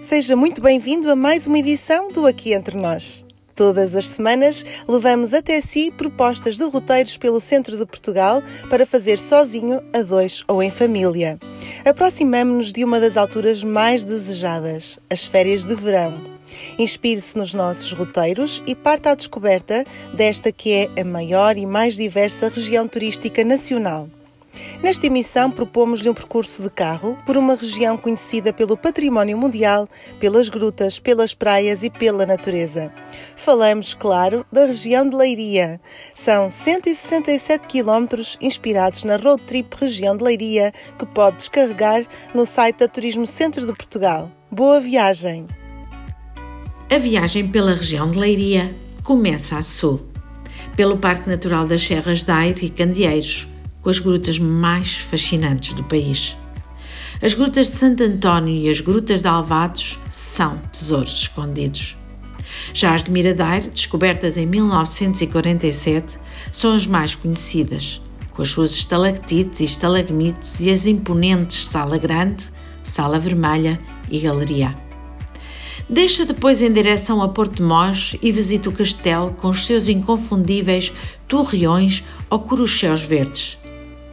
Seja muito bem-vindo a mais uma edição do Aqui Entre Nós. Todas as semanas levamos até si propostas de roteiros pelo centro de Portugal para fazer sozinho, a dois ou em família. Aproximamo-nos de uma das alturas mais desejadas, as férias de verão. Inspire-se nos nossos roteiros e parta à descoberta desta que é a maior e mais diversa região turística nacional. Nesta emissão, propomos-lhe um percurso de carro por uma região conhecida pelo património mundial, pelas grutas, pelas praias e pela natureza. Falamos, claro, da região de Leiria. São 167 quilómetros inspirados na Road Trip Região de Leiria, que pode descarregar no site da Turismo Centro de Portugal. Boa viagem! A viagem pela região de Leiria começa a sul, pelo Parque Natural das Serras de Aire e Candeeiros, com as grutas mais fascinantes do país. As grutas de Santo António e as grutas de Alvados são tesouros escondidos. Já as de Miradeiro, descobertas em 1947, são as mais conhecidas, com as suas estalactites e estalagmites e as imponentes Sala Grande, Sala Vermelha e Galeria. Deixa depois em direção a Porto de Mós e visita o castelo com os seus inconfundíveis torreões ou corucheus verdes,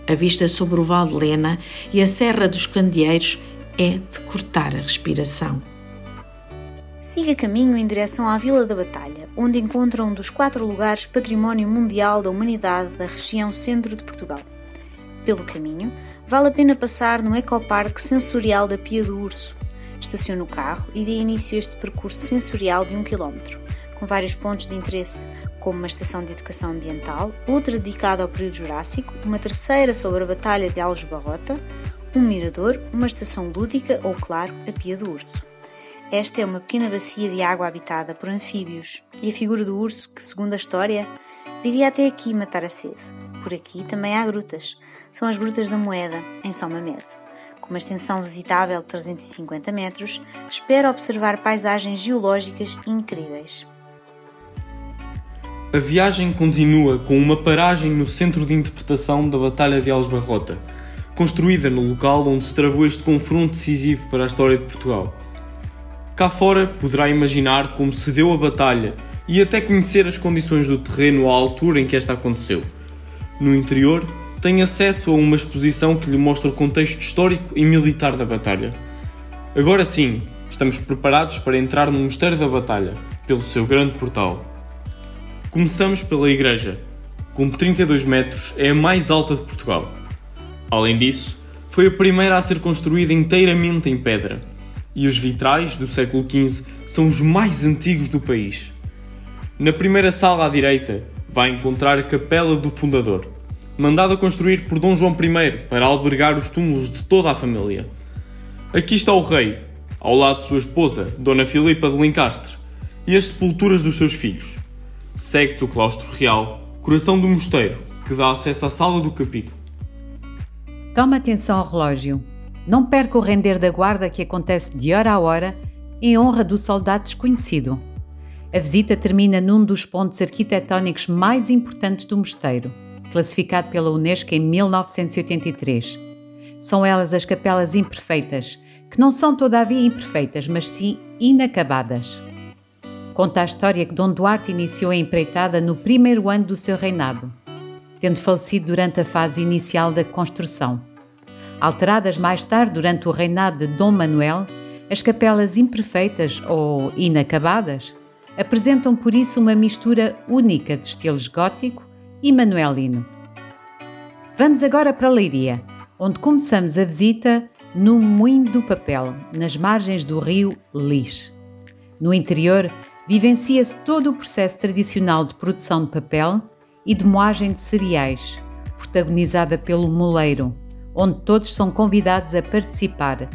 a vista sobre o Val de Lena e a Serra dos Candeeiros é de cortar a respiração. Siga caminho em direção à Vila da Batalha, onde encontra um dos quatro lugares Património Mundial da Humanidade da região centro de Portugal. Pelo caminho, vale a pena passar no Ecoparque Sensorial da Pia do Urso. Estacione o carro e dê início a este percurso sensorial de um quilómetro, com vários pontos de interesse, como uma estação de educação ambiental, outra dedicada ao período Jurássico, uma terceira sobre a Batalha de Alves Barrota, um mirador, uma estação lúdica ou, claro, a Pia do Urso. Esta é uma pequena bacia de água habitada por anfíbios e a figura do urso que, segundo a história, viria até aqui matar a sede. Por aqui também há grutas. São as Grutas da Moeda, em São Mamede. Com uma extensão visitável de 350 metros, espera observar paisagens geológicas incríveis. A viagem continua com uma paragem no centro de interpretação da Batalha de Alves Barrota, construída no local onde se travou este confronto decisivo para a história de Portugal. Cá fora poderá imaginar como se deu a batalha e até conhecer as condições do terreno à altura em que esta aconteceu. No interior, tem acesso a uma exposição que lhe mostra o contexto histórico e militar da batalha. Agora sim, estamos preparados para entrar no Mosteiro da Batalha, pelo seu grande portal. Começamos pela igreja. Com 32 metros, é a mais alta de Portugal. Além disso, foi a primeira a ser construída inteiramente em pedra, e os vitrais do século XV são os mais antigos do país. Na primeira sala à direita, vai encontrar a Capela do Fundador, mandada construir por Dom João I para albergar os túmulos de toda a família. Aqui está o rei, ao lado de sua esposa, Dona Filipa de Lencastre, e as sepulturas dos seus filhos segue-se o claustro real, coração do mosteiro, que dá acesso à sala do capítulo. Toma atenção ao relógio. Não perca o render da guarda que acontece de hora a hora em honra do soldado desconhecido. A visita termina num dos pontos arquitetónicos mais importantes do mosteiro, classificado pela Unesco em 1983. São elas as capelas imperfeitas, que não são todavia imperfeitas, mas sim inacabadas. Conta a história que Dom Duarte iniciou a empreitada no primeiro ano do seu reinado, tendo falecido durante a fase inicial da construção. Alteradas mais tarde durante o reinado de Dom Manuel, as capelas imperfeitas ou inacabadas apresentam por isso uma mistura única de estilos gótico e manuelino. Vamos agora para Leiria, onde começamos a visita no Moinho do Papel, nas margens do rio Lis. No interior, vivencia-se todo o processo tradicional de produção de papel e de moagem de cereais, protagonizada pelo moleiro, onde todos são convidados a participar.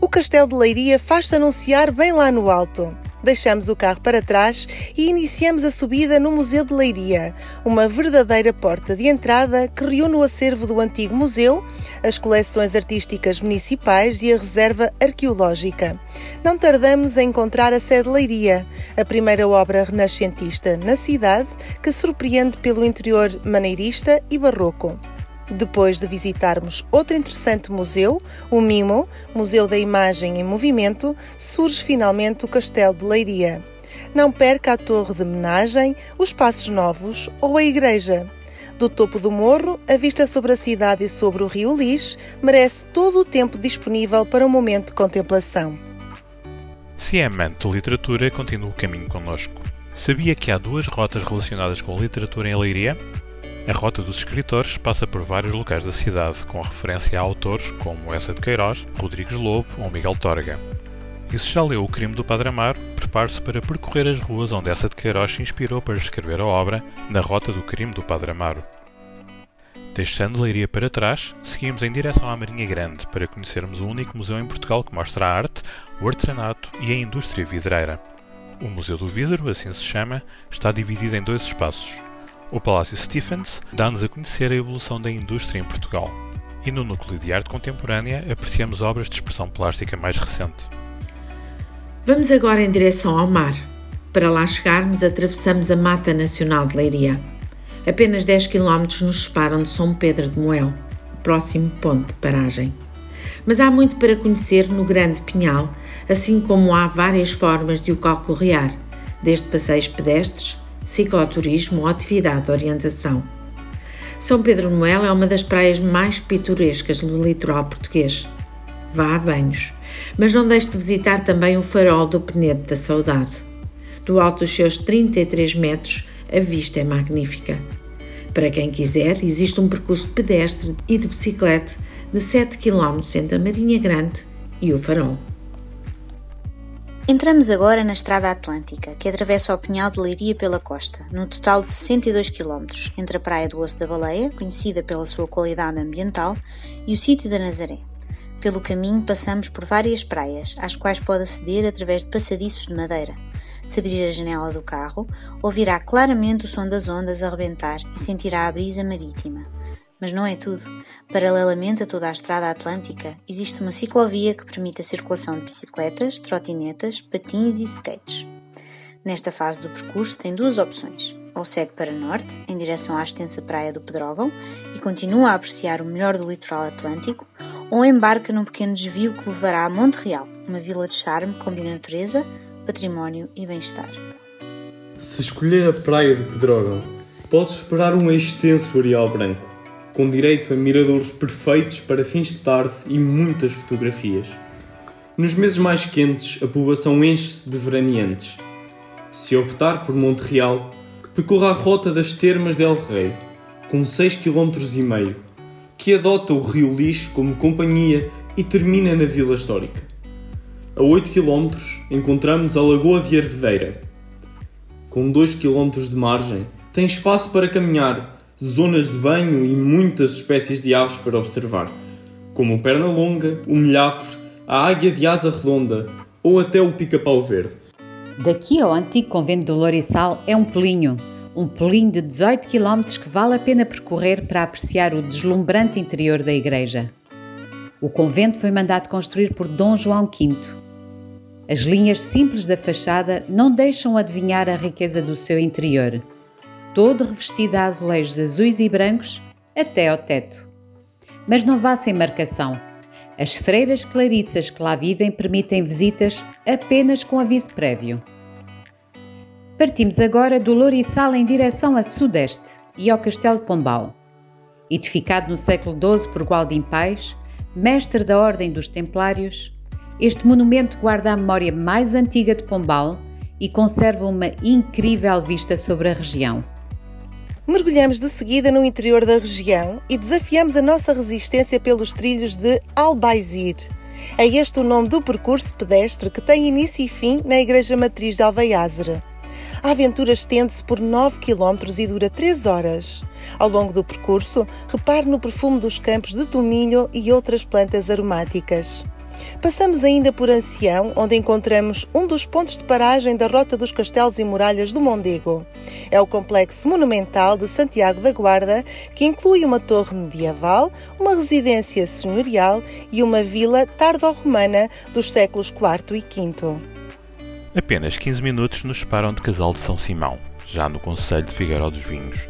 O Castelo de Leiria faz-se anunciar bem lá no alto deixamos o carro para trás e iniciamos a subida no Museu de Leiria, uma verdadeira porta de entrada que reúne o acervo do antigo museu, as coleções artísticas municipais e a reserva arqueológica. Não tardamos em encontrar a sede Leiria, a primeira obra renascentista na cidade que surpreende pelo interior maneirista e barroco. Depois de visitarmos outro interessante museu, o MIMO, Museu da Imagem em Movimento, surge finalmente o Castelo de Leiria. Não perca a Torre de Menagem, os Passos Novos ou a Igreja. Do topo do morro, a vista sobre a cidade e sobre o rio Lis merece todo o tempo disponível para um momento de contemplação. Se é amante de literatura, continue o caminho connosco. Sabia que há duas rotas relacionadas com a literatura em Leiria? A Rota dos Escritores passa por vários locais da cidade, com referência a autores como Essa de Queiroz, Rodrigues Lobo ou Miguel Torga. E se já leu O Crime do Padre Amaro, prepare-se para percorrer as ruas onde Essa de Queiroz se inspirou para escrever a obra na Rota do Crime do Padre Amaro. Deixando Leiria para trás, seguimos em direção à Marinha Grande para conhecermos o único museu em Portugal que mostra a arte, o artesanato e a indústria vidreira. O Museu do Vidro, assim se chama, está dividido em dois espaços, o Palácio Stephens dá-nos a conhecer a evolução da indústria em Portugal. E no Núcleo de Arte Contemporânea apreciamos obras de expressão plástica mais recente. Vamos agora em direção ao mar. Para lá chegarmos, atravessamos a Mata Nacional de Leiria. Apenas 10 km nos separam de São Pedro de Moel, o próximo ponto de paragem. Mas há muito para conhecer no Grande Pinhal, assim como há várias formas de o calcorrear, desde passeios pedestres cicloturismo ou atividade de orientação. São Pedro Noel é uma das praias mais pitorescas do litoral português. Vá a banhos, mas não deixe de visitar também o farol do Penedo da Saudade. Do alto dos seus 33 metros, a vista é magnífica. Para quem quiser, existe um percurso de pedestre e de bicicleta de 7 km entre a Marinha Grande e o farol. Entramos agora na Estrada Atlântica, que atravessa o Pinhal de Leiria pela costa, num total de 62 km, entre a Praia do Osso da Baleia, conhecida pela sua qualidade ambiental, e o sítio da Nazaré. Pelo caminho passamos por várias praias, às quais pode aceder através de passadiços de madeira. Se abrir a janela do carro, ouvirá claramente o som das ondas a rebentar e sentirá a brisa marítima. Mas não é tudo. Paralelamente a toda a estrada atlântica, existe uma ciclovia que permite a circulação de bicicletas, trotinetas, patins e skates. Nesta fase do percurso tem duas opções. Ou segue para norte, em direção à extensa praia do Pedrógão, e continua a apreciar o melhor do litoral atlântico, ou embarca num pequeno desvio que levará a Monte Real, uma vila de charme que combina natureza, património e bem-estar. Se escolher a praia do Pedrógão, pode esperar um extenso areal branco com direito a miradores perfeitos para fins de tarde e muitas fotografias. Nos meses mais quentes, a povoação enche-se de veraneantes. Se optar por Monte Real, percorra a rota das Termas del Rei, com 6,5 km, que adota o rio Lis como companhia e termina na Vila Histórica. A 8 km encontramos a Lagoa de Arvedeira. Com 2 km de margem, tem espaço para caminhar zonas de banho e muitas espécies de aves para observar, como o perna longa, o milhafre, a águia de asa redonda ou até o pica-pau verde. Daqui ao antigo convento de Lourissal é um pulinho, um pulinho de 18 km que vale a pena percorrer para apreciar o deslumbrante interior da igreja. O convento foi mandado construir por Dom João V. As linhas simples da fachada não deixam adivinhar a riqueza do seu interior todo revestido a azulejos azuis e brancos até ao teto. Mas não vá sem marcação. As freiras clarissas que lá vivem permitem visitas apenas com aviso prévio. Partimos agora do Lourissal em direção a sudeste e ao Castelo de Pombal. Edificado no século XII por Gualdim Pais, mestre da Ordem dos Templários, este monumento guarda a memória mais antiga de Pombal e conserva uma incrível vista sobre a região. Mergulhamos de seguida no interior da região e desafiamos a nossa resistência pelos trilhos de Albaizir. É este o nome do percurso pedestre que tem início e fim na Igreja Matriz de Alveiazere. A aventura estende-se por 9 km e dura 3 horas. Ao longo do percurso, repare no perfume dos campos de tomilho e outras plantas aromáticas. Passamos ainda por Ancião, onde encontramos um dos pontos de paragem da Rota dos Castelos e Muralhas do Mondego. É o complexo monumental de Santiago da Guarda, que inclui uma torre medieval, uma residência senhorial e uma vila tardo-romana dos séculos IV e V. Apenas 15 minutos nos separam de Casal de São Simão, já no Conselho de Figueiró dos Vinhos.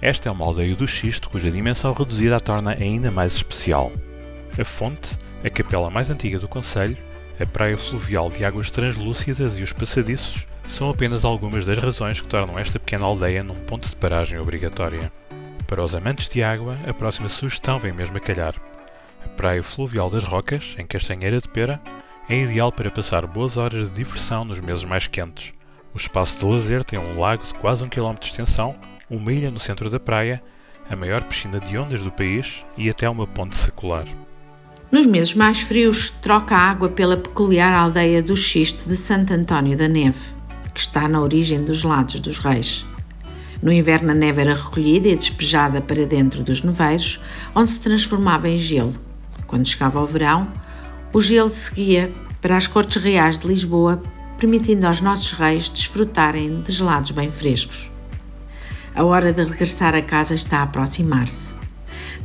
Esta é uma aldeia do xisto cuja dimensão reduzida a torna ainda mais especial. A fonte, a capela mais antiga do Conselho, a praia fluvial de águas translúcidas e os passadiços são apenas algumas das razões que tornam esta pequena aldeia num ponto de paragem obrigatória. Para os amantes de água, a próxima sugestão vem mesmo a calhar. A Praia Fluvial das Rocas, em Castanheira de Pera, é ideal para passar boas horas de diversão nos meses mais quentes. O espaço de lazer tem um lago de quase um quilómetro de extensão, uma ilha no centro da praia, a maior piscina de ondas do país e até uma ponte secular. Nos meses mais frios, troca a água pela peculiar aldeia do Xiste de Santo António da Neve que está na origem dos lados dos reis. No inverno, a neve era recolhida e despejada para dentro dos neveiros, onde se transformava em gelo. Quando chegava o verão, o gelo seguia para as cortes reais de Lisboa, permitindo aos nossos reis desfrutarem de gelados bem frescos. A hora de regressar a casa está a aproximar-se.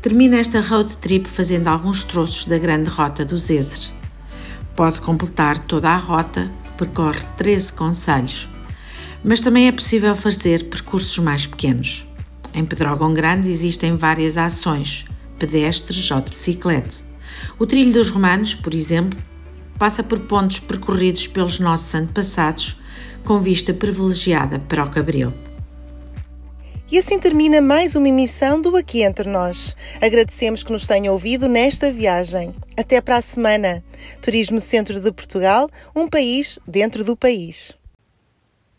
Termina esta road trip fazendo alguns troços da grande rota do Zezer. Pode completar toda a rota percorre 13 conselhos, mas também é possível fazer percursos mais pequenos. Em Pedrógão Grande existem várias ações, pedestres ou de bicicleta. O Trilho dos Romanos, por exemplo, passa por pontos percorridos pelos nossos antepassados com vista privilegiada para o Cabril. E assim termina mais uma emissão do Aqui Entre Nós. Agradecemos que nos tenham ouvido nesta viagem. Até para a semana. Turismo Centro de Portugal, um país dentro do país.